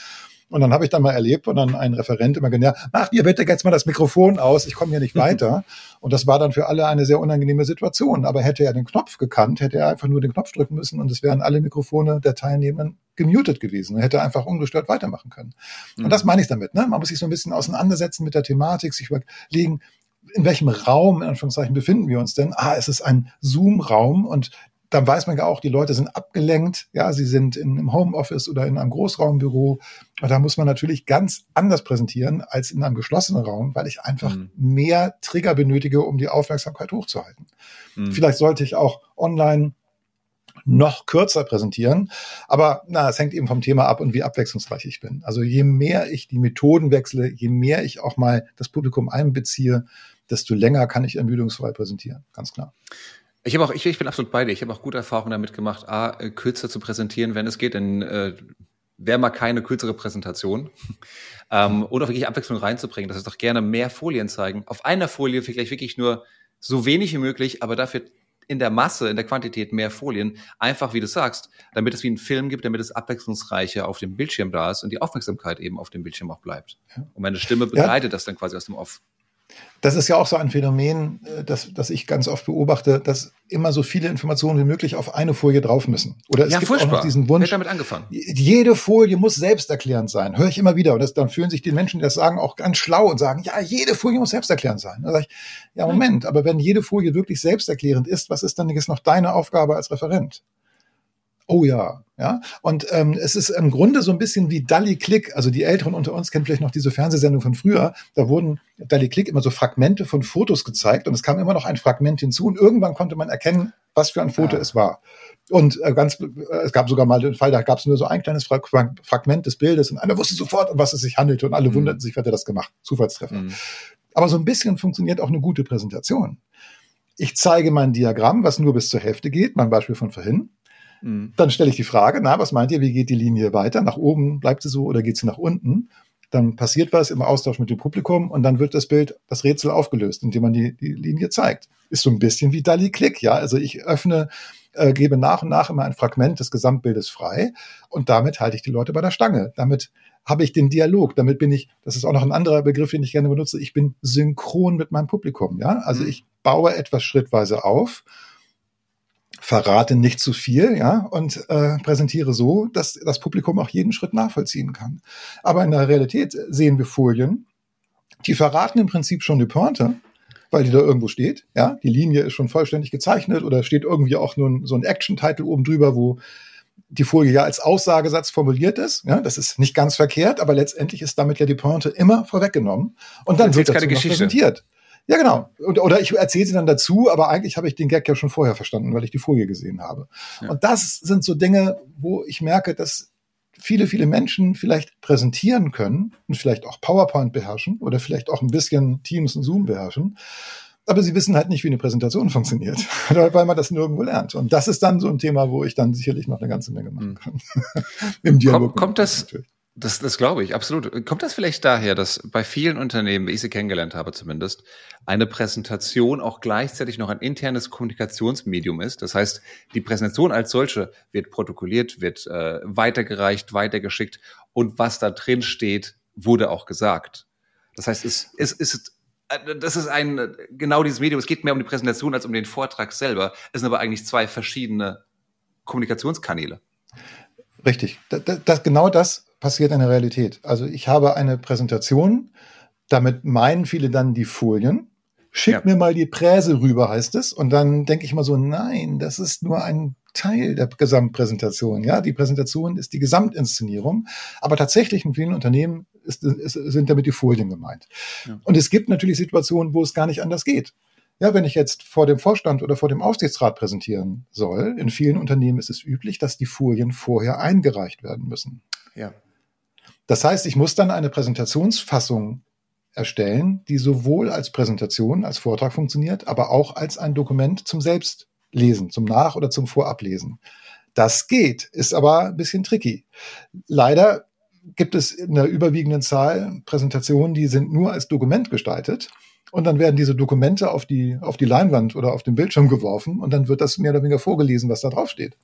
Und dann habe ich dann mal erlebt und dann ein Referent immer gesagt, ja, mach dir bitte jetzt mal das Mikrofon aus, ich komme hier nicht weiter. und das war dann für alle eine sehr unangenehme Situation. Aber hätte er den Knopf gekannt, hätte er einfach nur den Knopf drücken müssen und es wären alle Mikrofone der Teilnehmenden gemutet gewesen. Er hätte einfach ungestört weitermachen können. Mhm. Und das meine ich damit. Ne? Man muss sich so ein bisschen auseinandersetzen mit der Thematik, sich überlegen, in welchem Raum, in Anführungszeichen, befinden wir uns denn? Ah, es ist ein Zoom-Raum und dann weiß man ja auch, die Leute sind abgelenkt, ja, sie sind in, im Homeoffice oder in einem Großraumbüro. Und da muss man natürlich ganz anders präsentieren als in einem geschlossenen Raum, weil ich einfach mhm. mehr Trigger benötige, um die Aufmerksamkeit hochzuhalten. Mhm. Vielleicht sollte ich auch online noch kürzer präsentieren. Aber na, es hängt eben vom Thema ab und wie abwechslungsreich ich bin. Also je mehr ich die Methoden wechsle, je mehr ich auch mal das Publikum einbeziehe, desto länger kann ich ermüdungsfrei präsentieren. Ganz klar. Ich habe auch, ich, ich bin absolut bei dir. Ich habe auch gute Erfahrungen damit gemacht, A, äh, kürzer zu präsentieren, wenn es geht, denn äh, wäre mal keine kürzere Präsentation. ähm, oder wirklich Abwechslung reinzubringen. Das ist doch gerne mehr Folien zeigen. Auf einer Folie vielleicht wirklich nur so wenig wie möglich, aber dafür in der Masse, in der Quantität mehr Folien, einfach wie du sagst, damit es wie ein Film gibt, damit es abwechslungsreicher auf dem Bildschirm da ist und die Aufmerksamkeit eben auf dem Bildschirm auch bleibt. Und meine Stimme begleitet ja. das dann quasi aus dem Off. Das ist ja auch so ein Phänomen, äh, das, das ich ganz oft beobachte, dass immer so viele Informationen wie möglich auf eine Folie drauf müssen. Oder es ja, gibt furchtbar. auch noch diesen Wunsch. damit angefangen. Jede Folie muss selbsterklärend sein. Höre ich immer wieder. Und das, dann fühlen sich die Menschen, die das sagen, auch ganz schlau und sagen, ja, jede Folie muss selbsterklärend sein. Da sage ich, ja, Moment, aber wenn jede Folie wirklich selbsterklärend ist, was ist dann jetzt noch deine Aufgabe als Referent? Oh ja, ja. Und ähm, es ist im Grunde so ein bisschen wie Dalli Click. Also die Älteren unter uns kennen vielleicht noch diese Fernsehsendung von früher. Da wurden Dalli Click immer so Fragmente von Fotos gezeigt und es kam immer noch ein Fragment hinzu und irgendwann konnte man erkennen, was für ein Foto ah. es war. Und äh, ganz, äh, es gab sogar mal den Fall, da gab es nur so ein kleines Fra Fragment des Bildes und einer wusste sofort, um was es sich handelte und alle mhm. wunderten sich, wer hat das gemacht? Zufallstreffer. Mhm. Aber so ein bisschen funktioniert auch eine gute Präsentation. Ich zeige mein Diagramm, was nur bis zur Hälfte geht, mein Beispiel von vorhin. Mhm. Dann stelle ich die Frage, na, was meint ihr, wie geht die Linie weiter? Nach oben bleibt sie so oder geht sie nach unten? Dann passiert was im Austausch mit dem Publikum und dann wird das Bild, das Rätsel aufgelöst, indem man die, die Linie zeigt. Ist so ein bisschen wie Dali Click, ja. Also ich öffne, äh, gebe nach und nach immer ein Fragment des Gesamtbildes frei und damit halte ich die Leute bei der Stange. Damit habe ich den Dialog. Damit bin ich, das ist auch noch ein anderer Begriff, den ich gerne benutze, ich bin synchron mit meinem Publikum, ja. Also mhm. ich baue etwas schrittweise auf verrate nicht zu viel, ja, und äh, präsentiere so, dass das Publikum auch jeden Schritt nachvollziehen kann. Aber in der Realität sehen wir Folien, die verraten im Prinzip schon die Pointe, weil die da irgendwo steht, ja, die Linie ist schon vollständig gezeichnet oder steht irgendwie auch nur so ein Action-Title oben drüber, wo die Folie ja als Aussagesatz formuliert ist. Ja, das ist nicht ganz verkehrt, aber letztendlich ist damit ja die Pointe immer vorweggenommen und dann wird das präsentiert. Ja, genau. Und, oder ich erzähle sie dann dazu, aber eigentlich habe ich den Gag ja schon vorher verstanden, weil ich die Folie gesehen habe. Ja. Und das sind so Dinge, wo ich merke, dass viele, viele Menschen vielleicht präsentieren können und vielleicht auch PowerPoint beherrschen oder vielleicht auch ein bisschen Teams und Zoom beherrschen. Aber sie wissen halt nicht, wie eine Präsentation funktioniert, weil man das nirgendwo lernt. Und das ist dann so ein Thema, wo ich dann sicherlich noch eine ganze Menge machen hm. kann. Im Dialog. Kommt, kommt das, natürlich. Das, das glaube ich, absolut. Kommt das vielleicht daher, dass bei vielen Unternehmen, wie ich sie kennengelernt habe zumindest, eine Präsentation auch gleichzeitig noch ein internes Kommunikationsmedium ist? Das heißt, die Präsentation als solche wird protokolliert, wird äh, weitergereicht, weitergeschickt und was da drin steht, wurde auch gesagt. Das heißt, es, es ist äh, das ist ein genau dieses Medium. Es geht mehr um die Präsentation als um den Vortrag selber. Es sind aber eigentlich zwei verschiedene Kommunikationskanäle. Richtig. Das, das, genau das passiert in der Realität. Also ich habe eine Präsentation, damit meinen viele dann die Folien. Schick ja. mir mal die Präse rüber, heißt es. Und dann denke ich mal so, nein, das ist nur ein Teil der Gesamtpräsentation. Ja, die Präsentation ist die Gesamtinszenierung. Aber tatsächlich in vielen Unternehmen ist, ist, sind damit die Folien gemeint. Ja. Und es gibt natürlich Situationen, wo es gar nicht anders geht. Ja, wenn ich jetzt vor dem Vorstand oder vor dem Aufsichtsrat präsentieren soll, in vielen Unternehmen ist es üblich, dass die Folien vorher eingereicht werden müssen. Ja. Das heißt, ich muss dann eine Präsentationsfassung erstellen, die sowohl als Präsentation, als Vortrag funktioniert, aber auch als ein Dokument zum Selbstlesen, zum Nach- oder zum Vorablesen. Das geht, ist aber ein bisschen tricky. Leider gibt es in der überwiegenden Zahl Präsentationen, die sind nur als Dokument gestaltet. Und dann werden diese Dokumente auf die, auf die Leinwand oder auf den Bildschirm geworfen und dann wird das mehr oder weniger vorgelesen, was da drauf steht.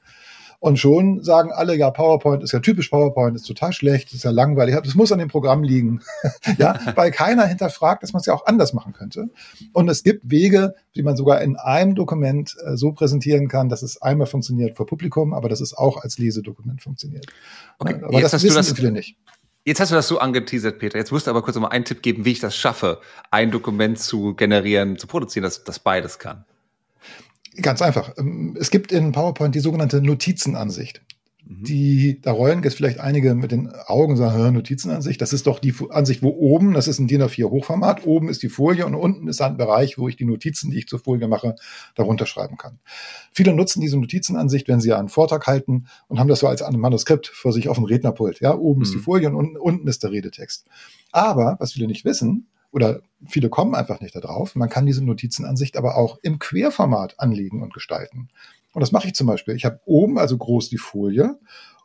Und schon sagen alle, ja, PowerPoint ist ja typisch PowerPoint, ist total schlecht, ist ja langweilig, das muss an dem Programm liegen. ja, weil keiner hinterfragt, dass man es ja auch anders machen könnte. Und es gibt Wege, wie man sogar in einem Dokument äh, so präsentieren kann, dass es einmal funktioniert vor Publikum, aber dass es auch als Lesedokument funktioniert. Okay, aber das wissen das, viele nicht. Jetzt hast du das so angeteasert, Peter. Jetzt musst du aber kurz mal einen Tipp geben, wie ich das schaffe, ein Dokument zu generieren, zu produzieren, das, das beides kann. Ganz einfach. Ähm, es gibt in PowerPoint die sogenannte Notizenansicht. Mhm. Die, da rollen jetzt vielleicht einige mit den Augen sagen, Notizenansicht, das ist doch die Ansicht, wo oben, das ist ein DIN A4 Hochformat, oben ist die Folie und unten ist ein Bereich, wo ich die Notizen, die ich zur Folie mache, darunter schreiben kann. Viele nutzen diese Notizenansicht, wenn sie einen Vortrag halten und haben das so als ein Manuskript vor sich auf dem Rednerpult. Ja, oben mhm. ist die mhm. Folie und unten, unten ist der Redetext. Aber, was viele nicht wissen, oder viele kommen einfach nicht darauf. Man kann diese Notizenansicht aber auch im Querformat anlegen und gestalten. Und das mache ich zum Beispiel. Ich habe oben also groß die Folie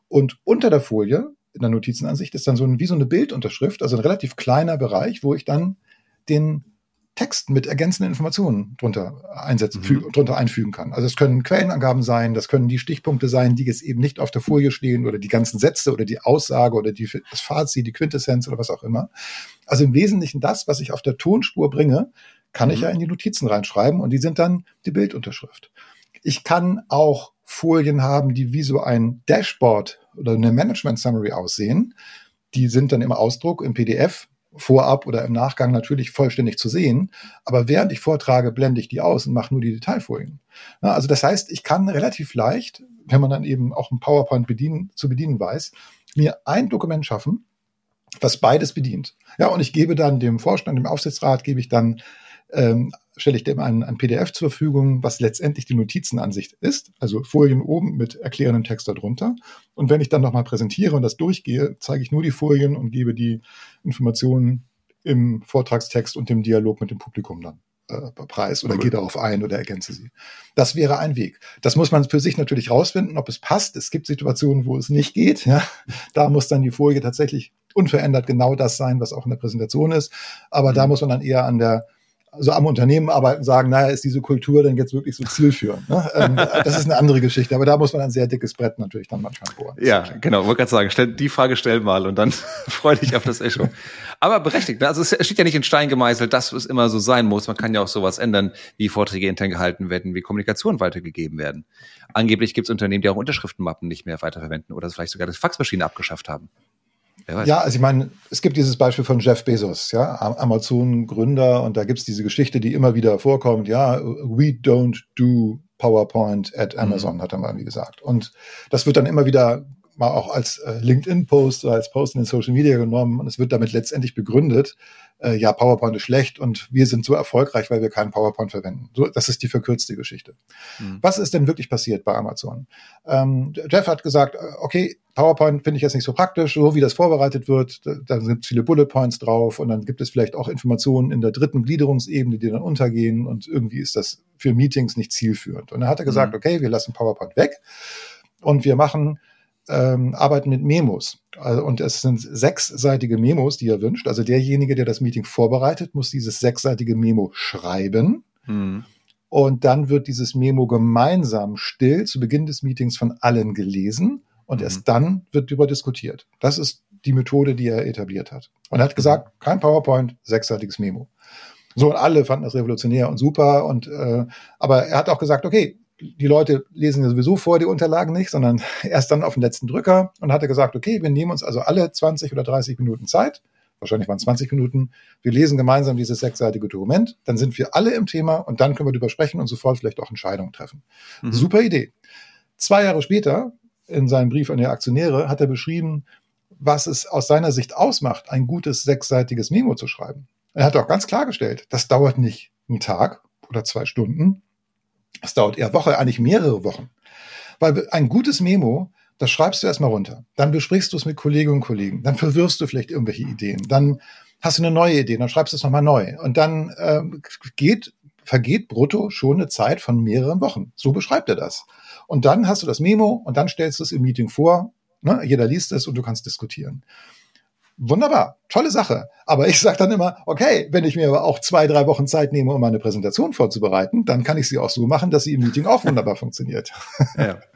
und unter der Folie in der Notizenansicht ist dann so ein, wie so eine Bildunterschrift, also ein relativ kleiner Bereich, wo ich dann den Text mit ergänzenden Informationen drunter einsetzen, mhm. drunter einfügen kann. Also es können Quellenangaben sein, das können die Stichpunkte sein, die jetzt eben nicht auf der Folie stehen oder die ganzen Sätze oder die Aussage oder die, das Fazit, die Quintessenz oder was auch immer. Also im Wesentlichen das, was ich auf der Tonspur bringe, kann mhm. ich ja in die Notizen reinschreiben und die sind dann die Bildunterschrift. Ich kann auch Folien haben, die wie so ein Dashboard oder eine Management Summary aussehen. Die sind dann im Ausdruck im PDF vorab oder im Nachgang natürlich vollständig zu sehen. Aber während ich vortrage, blende ich die aus und mache nur die Detailfolien. Ja, also das heißt, ich kann relativ leicht, wenn man dann eben auch ein PowerPoint bedienen, zu bedienen weiß, mir ein Dokument schaffen, was beides bedient. Ja, und ich gebe dann dem Vorstand, dem Aufsichtsrat, gebe ich dann ähm, stelle ich dem ein, ein PDF zur Verfügung, was letztendlich die Notizenansicht ist, also Folien oben mit erklärendem Text darunter. Und wenn ich dann nochmal präsentiere und das durchgehe, zeige ich nur die Folien und gebe die Informationen im Vortragstext und dem Dialog mit dem Publikum dann äh, preis oder gehe darauf ein oder ergänze sie. Das wäre ein Weg. Das muss man für sich natürlich rausfinden, ob es passt. Es gibt Situationen, wo es nicht geht. Ja. Da muss dann die Folie tatsächlich unverändert genau das sein, was auch in der Präsentation ist. Aber mhm. da muss man dann eher an der also am Unternehmen arbeiten, sagen, naja, ist diese Kultur denn jetzt wirklich so zielführend? Ne? Ähm, das ist eine andere Geschichte, aber da muss man ein sehr dickes Brett natürlich dann manchmal bohren. Ja, genau, wollte gerade sagen, stell, die Frage stell mal und dann freu dich auf das Echo. Aber berechtigt, ne? also es steht ja nicht in Stein gemeißelt, dass es immer so sein muss. Man kann ja auch sowas ändern, wie Vorträge intern gehalten werden, wie Kommunikation weitergegeben werden. Angeblich gibt es Unternehmen, die auch Unterschriftenmappen nicht mehr weiterverwenden oder vielleicht sogar das Faxmaschine abgeschafft haben. Ja, also ich meine, es gibt dieses Beispiel von Jeff Bezos, ja, Amazon-Gründer, und da gibt's diese Geschichte, die immer wieder vorkommt, ja, we don't do PowerPoint at. Amazon, mhm. hat er mal wie gesagt. Und das wird dann immer wieder mal auch als äh, LinkedIn-Post oder als Post in den Social Media genommen und es wird damit letztendlich begründet, äh, ja, PowerPoint ist schlecht und wir sind so erfolgreich, weil wir keinen PowerPoint verwenden. So, das ist die verkürzte Geschichte. Mhm. Was ist denn wirklich passiert bei Amazon? Ähm, Jeff hat gesagt, äh, okay, PowerPoint finde ich jetzt nicht so praktisch, so wie das vorbereitet wird, da, da sind viele Bullet Points drauf und dann gibt es vielleicht auch Informationen in der dritten Gliederungsebene, die dann untergehen und irgendwie ist das für Meetings nicht zielführend. Und dann hat er gesagt, mhm. okay, wir lassen PowerPoint weg und wir machen ähm, arbeiten mit Memos. Also, und es sind sechsseitige Memos, die er wünscht. Also derjenige, der das Meeting vorbereitet, muss dieses sechsseitige Memo schreiben. Mhm. Und dann wird dieses Memo gemeinsam still zu Beginn des Meetings von allen gelesen. Und mhm. erst dann wird darüber diskutiert. Das ist die Methode, die er etabliert hat. Und er hat gesagt, kein PowerPoint, sechsseitiges Memo. So, und alle fanden das revolutionär und super. Und äh, aber er hat auch gesagt, okay, die Leute lesen ja sowieso vor die Unterlagen nicht, sondern erst dann auf den letzten Drücker und hatte gesagt, okay, wir nehmen uns also alle 20 oder 30 Minuten Zeit. Wahrscheinlich waren es 20 Minuten. Wir lesen gemeinsam dieses sechsseitige Dokument. Dann sind wir alle im Thema und dann können wir darüber sprechen und sofort vielleicht auch Entscheidungen treffen. Mhm. Super Idee. Zwei Jahre später, in seinem Brief an die Aktionäre, hat er beschrieben, was es aus seiner Sicht ausmacht, ein gutes sechsseitiges Memo zu schreiben. Er hat auch ganz klargestellt, das dauert nicht einen Tag oder zwei Stunden, es dauert eher Woche, eigentlich mehrere Wochen. Weil ein gutes Memo, das schreibst du erstmal runter. Dann besprichst du es mit Kolleginnen und Kollegen. Dann verwirrst du vielleicht irgendwelche Ideen. Dann hast du eine neue Idee, dann schreibst du es nochmal neu. Und dann ähm, geht, vergeht brutto schon eine Zeit von mehreren Wochen. So beschreibt er das. Und dann hast du das Memo und dann stellst du es im Meeting vor. Ne? Jeder liest es und du kannst diskutieren wunderbar, tolle Sache. Aber ich sage dann immer, okay, wenn ich mir aber auch zwei, drei Wochen Zeit nehme, um meine Präsentation vorzubereiten, dann kann ich sie auch so machen, dass sie im Meeting auch wunderbar funktioniert. Ja.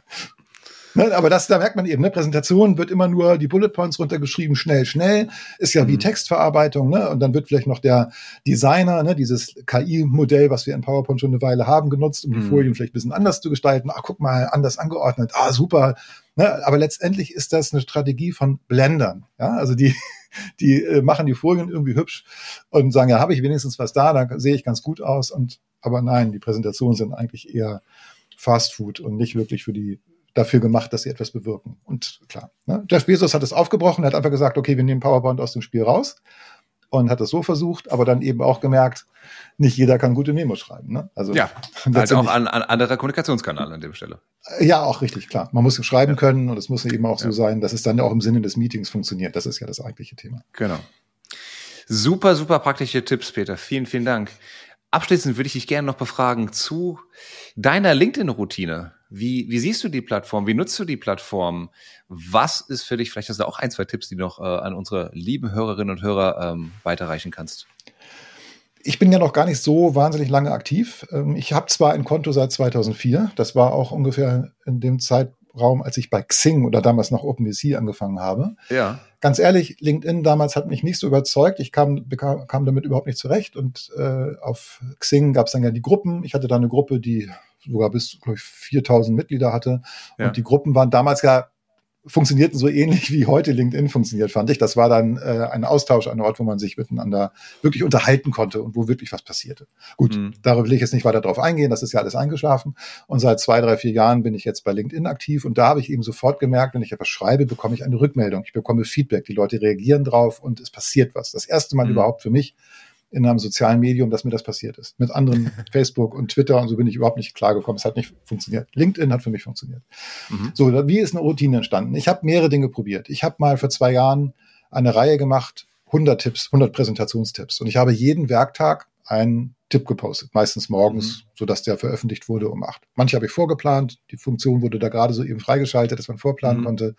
Ne, aber das, da merkt man eben, ne, Präsentation wird immer nur die Bullet Points runtergeschrieben, schnell, schnell, ist ja wie mhm. Textverarbeitung, ne? Und dann wird vielleicht noch der Designer, ne, dieses KI-Modell, was wir in PowerPoint schon eine Weile haben, genutzt, um die mhm. Folien vielleicht ein bisschen anders zu gestalten. Ach, guck mal, anders angeordnet. Ah, super. Ne? Aber letztendlich ist das eine Strategie von Blendern. Ja? Also die, die äh, machen die Folien irgendwie hübsch und sagen, ja, habe ich wenigstens was da, da sehe ich ganz gut aus. Und aber nein, die Präsentationen sind eigentlich eher Fast Food und nicht wirklich für die dafür gemacht, dass sie etwas bewirken. Und klar, ne? Jeff Bezos hat es aufgebrochen, er hat einfach gesagt, okay, wir nehmen PowerPoint aus dem Spiel raus und hat es so versucht, aber dann eben auch gemerkt, nicht jeder kann gute Memos schreiben. Ne? Also ja, also auch ein, ein anderer Kommunikationskanal an der Stelle. Ja, auch richtig, klar. Man muss schreiben ja. können und es muss eben auch so sein, dass es dann auch im Sinne des Meetings funktioniert. Das ist ja das eigentliche Thema. Genau. Super, super praktische Tipps, Peter. Vielen, vielen Dank. Abschließend würde ich dich gerne noch befragen zu deiner LinkedIn-Routine. Wie, wie siehst du die Plattform? Wie nutzt du die Plattform? Was ist für dich, vielleicht hast du auch ein, zwei Tipps, die du noch äh, an unsere lieben Hörerinnen und Hörer ähm, weiterreichen kannst? Ich bin ja noch gar nicht so wahnsinnig lange aktiv. Ähm, ich habe zwar ein Konto seit 2004, das war auch ungefähr in dem Zeitraum, als ich bei Xing oder damals noch OpenVC angefangen habe. Ja. Ganz ehrlich, LinkedIn damals hat mich nicht so überzeugt. Ich kam, bekam, kam damit überhaupt nicht zurecht. Und äh, auf Xing gab es dann ja die Gruppen. Ich hatte da eine Gruppe, die sogar bis, glaube ich, 4000 Mitglieder hatte. Ja. Und die Gruppen waren damals ja funktionierten so ähnlich wie heute LinkedIn funktioniert, fand ich. Das war dann äh, ein Austausch, ein Ort, wo man sich miteinander wirklich unterhalten konnte und wo wirklich was passierte. Gut, mhm. darüber will ich jetzt nicht weiter drauf eingehen, das ist ja alles eingeschlafen. Und seit zwei, drei, vier Jahren bin ich jetzt bei LinkedIn aktiv und da habe ich eben sofort gemerkt, wenn ich etwas schreibe, bekomme ich eine Rückmeldung. Ich bekomme Feedback, die Leute reagieren drauf und es passiert was. Das erste Mal mhm. überhaupt für mich in einem sozialen Medium, dass mir das passiert ist. Mit anderen Facebook und Twitter und so bin ich überhaupt nicht klargekommen. Es hat nicht funktioniert. LinkedIn hat für mich funktioniert. Mhm. So, wie ist eine Routine entstanden? Ich habe mehrere Dinge probiert. Ich habe mal vor zwei Jahren eine Reihe gemacht, 100 Tipps, 100 Präsentationstipps. Und ich habe jeden Werktag einen Tipp gepostet, meistens morgens, mhm. sodass der veröffentlicht wurde um acht. Manche habe ich vorgeplant, die Funktion wurde da gerade so eben freigeschaltet, dass man vorplanen mhm. konnte.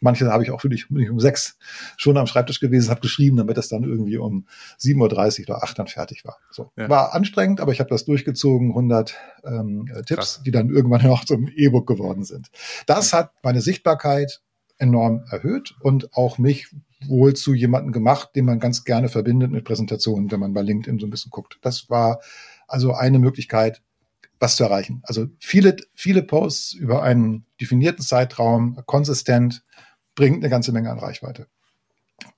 Manche habe ich auch wirklich bin ich um sechs schon am Schreibtisch gewesen, habe geschrieben, damit das dann irgendwie um 7.30 Uhr oder acht dann fertig war. So. Ja. War anstrengend, aber ich habe das durchgezogen, 100 ähm, Tipps, Krass. die dann irgendwann noch zum E-Book geworden sind. Das hat meine Sichtbarkeit enorm erhöht und auch mich wohl zu jemandem gemacht, den man ganz gerne verbindet mit Präsentationen, wenn man bei LinkedIn so ein bisschen guckt. Das war also eine Möglichkeit, was zu erreichen. Also viele, viele Posts über einen definierten Zeitraum, konsistent, bringt eine ganze Menge an Reichweite.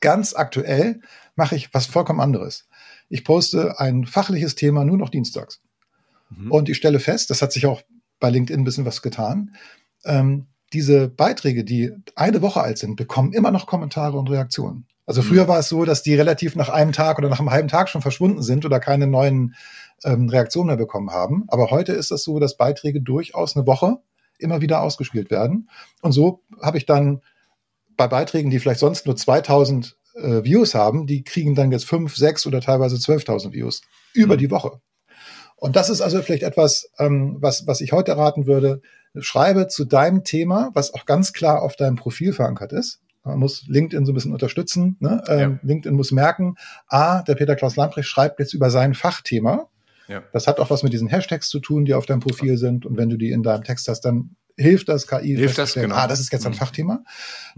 Ganz aktuell mache ich was vollkommen anderes. Ich poste ein fachliches Thema nur noch dienstags. Mhm. Und ich stelle fest, das hat sich auch bei LinkedIn ein bisschen was getan. Ähm, diese Beiträge, die eine Woche alt sind, bekommen immer noch Kommentare und Reaktionen. Also früher mhm. war es so, dass die relativ nach einem Tag oder nach einem halben Tag schon verschwunden sind oder keine neuen ähm, Reaktionen mehr bekommen haben. Aber heute ist es so, dass Beiträge durchaus eine Woche immer wieder ausgespielt werden. Und so habe ich dann bei Beiträgen, die vielleicht sonst nur 2000 äh, Views haben, die kriegen dann jetzt 5, 6 oder teilweise 12.000 Views über mhm. die Woche. Und das ist also vielleicht etwas, ähm, was, was ich heute raten würde. Schreibe zu deinem Thema, was auch ganz klar auf deinem Profil verankert ist. Man muss LinkedIn so ein bisschen unterstützen. Ne? Ähm, ja. LinkedIn muss merken, A, der Peter Klaus Lamprecht schreibt jetzt über sein Fachthema. Ja. Das hat auch was mit diesen Hashtags zu tun, die auf deinem Profil sind. Und wenn du die in deinem Text hast, dann hilft das KI. Hilft das, genau. Ah, das ist jetzt ein mhm. Fachthema. Mhm.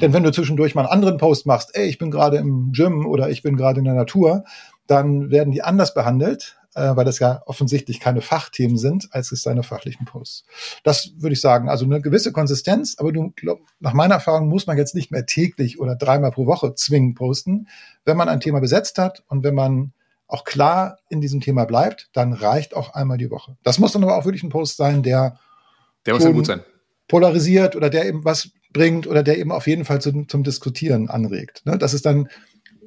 Denn wenn du zwischendurch mal einen anderen Post machst, ey, ich bin gerade im Gym oder ich bin gerade in der Natur, dann werden die anders behandelt, äh, weil das ja offensichtlich keine Fachthemen sind, als es deine fachlichen Posts. Das würde ich sagen. Also eine gewisse Konsistenz, aber du, glaub, nach meiner Erfahrung muss man jetzt nicht mehr täglich oder dreimal pro Woche zwingen posten. Wenn man ein Thema besetzt hat und wenn man auch klar in diesem Thema bleibt, dann reicht auch einmal die Woche. Das muss dann aber auch wirklich ein Post sein, der der muss ja gut sein. Polarisiert oder der eben was bringt oder der eben auf jeden Fall zum, zum Diskutieren anregt. Ne? Das ist dann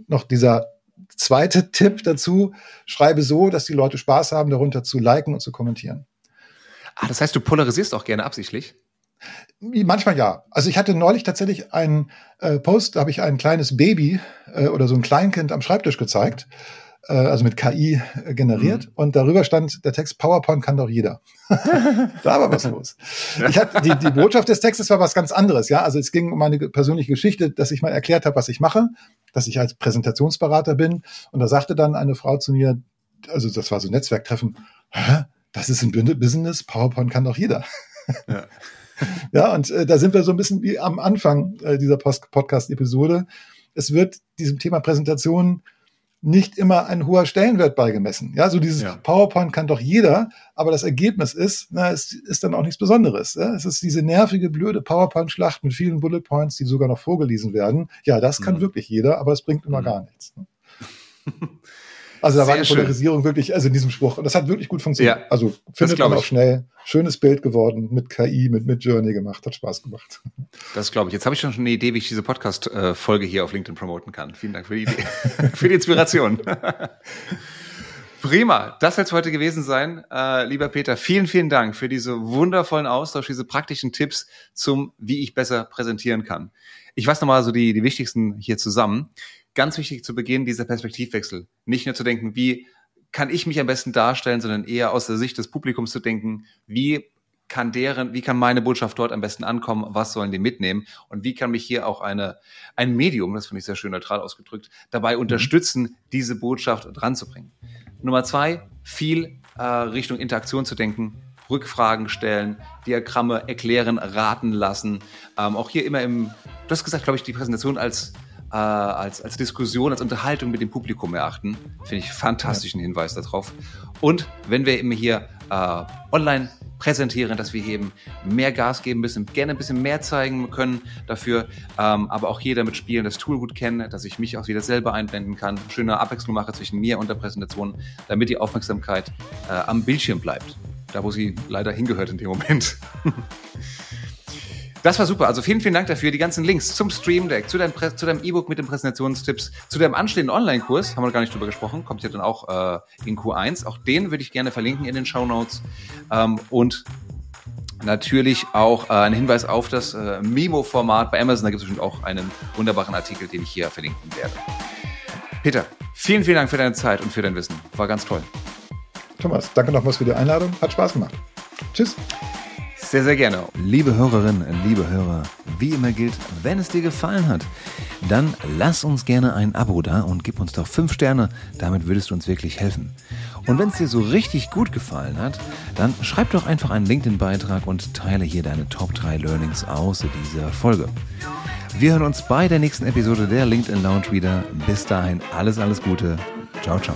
noch dieser zweite Tipp dazu. Schreibe so, dass die Leute Spaß haben, darunter zu liken und zu kommentieren. Ah, das heißt, du polarisierst auch gerne absichtlich? Manchmal ja. Also ich hatte neulich tatsächlich einen äh, Post, da habe ich ein kleines Baby äh, oder so ein Kleinkind am Schreibtisch gezeigt äh, also mit KI äh, generiert. Mhm. Und darüber stand der Text, PowerPoint kann doch jeder. da war was los. Ich hatte, die, die Botschaft des Textes war was ganz anderes. Ja, Also es ging um meine persönliche Geschichte, dass ich mal erklärt habe, was ich mache, dass ich als Präsentationsberater bin. Und da sagte dann eine Frau zu mir, also das war so ein Netzwerktreffen, Hä? das ist ein Business, PowerPoint kann doch jeder. Ja. ja, und äh, da sind wir so ein bisschen wie am Anfang äh, dieser Podcast-Episode. Es wird diesem Thema Präsentation nicht immer ein hoher Stellenwert beigemessen. Ja, so dieses ja. PowerPoint kann doch jeder, aber das Ergebnis ist, na, es ist dann auch nichts Besonderes. Ja? Es ist diese nervige, blöde PowerPoint-Schlacht mit vielen Bullet Points, die sogar noch vorgelesen werden. Ja, das kann mhm. wirklich jeder, aber es bringt immer mhm. gar nichts. Ne? Also da Sehr war die Polarisierung schön. wirklich, also in diesem Spruch. Und das hat wirklich gut funktioniert. Ja, also findet man auch schnell. Schönes Bild geworden, mit KI, mit, mit Journey gemacht, hat Spaß gemacht. Das glaube ich. Jetzt habe ich schon eine Idee, wie ich diese Podcast-Folge hier auf LinkedIn promoten kann. Vielen Dank für die Idee, für die Inspiration. Prima, das soll es heute gewesen sein. Äh, lieber Peter, vielen, vielen Dank für diese wundervollen Austausch, diese praktischen Tipps zum, wie ich besser präsentieren kann. Ich fasse nochmal so die, die wichtigsten hier zusammen ganz wichtig zu Beginn dieser Perspektivwechsel. Nicht nur zu denken, wie kann ich mich am besten darstellen, sondern eher aus der Sicht des Publikums zu denken, wie kann deren, wie kann meine Botschaft dort am besten ankommen, was sollen die mitnehmen und wie kann mich hier auch eine, ein Medium, das finde ich sehr schön neutral ausgedrückt, dabei mhm. unterstützen, diese Botschaft dran zu bringen. Nummer zwei, viel äh, Richtung Interaktion zu denken, Rückfragen stellen, Diagramme erklären, raten lassen. Ähm, auch hier immer im, du hast gesagt, glaube ich, die Präsentation als äh, als, als Diskussion, als Unterhaltung mit dem Publikum erachten. Finde ich fantastischen. Hinweis darauf. Und wenn wir immer hier äh, online präsentieren, dass wir eben mehr Gas geben müssen, gerne ein bisschen mehr zeigen können dafür, ähm, aber auch hier damit spielen, das Tool gut kennen, dass ich mich auch wieder selber einblenden kann, schöne Abwechslung mache zwischen mir und der Präsentation, damit die Aufmerksamkeit äh, am Bildschirm bleibt, da wo sie leider hingehört in dem Moment. Das war super. Also vielen, vielen Dank dafür. Die ganzen Links zum Stream Deck, zu deinem, zu deinem E-Book mit den Präsentationstipps, zu deinem anstehenden Online-Kurs, haben wir gar nicht drüber gesprochen, kommt ja dann auch äh, in Q1. Auch den würde ich gerne verlinken in den Show Notes. Ähm, und natürlich auch äh, ein Hinweis auf das äh, Memo-Format bei Amazon. Da gibt es bestimmt auch einen wunderbaren Artikel, den ich hier verlinken werde. Peter, vielen, vielen Dank für deine Zeit und für dein Wissen. War ganz toll. Thomas, danke nochmals für die Einladung. Hat Spaß gemacht. Tschüss. Sehr, sehr gerne. Liebe Hörerinnen, liebe Hörer, wie immer gilt, wenn es dir gefallen hat, dann lass uns gerne ein Abo da und gib uns doch fünf Sterne. Damit würdest du uns wirklich helfen. Und wenn es dir so richtig gut gefallen hat, dann schreib doch einfach einen LinkedIn-Beitrag und teile hier deine Top 3 Learnings aus dieser Folge. Wir hören uns bei der nächsten Episode der LinkedIn Lounge wieder. Bis dahin alles, alles Gute. Ciao, ciao.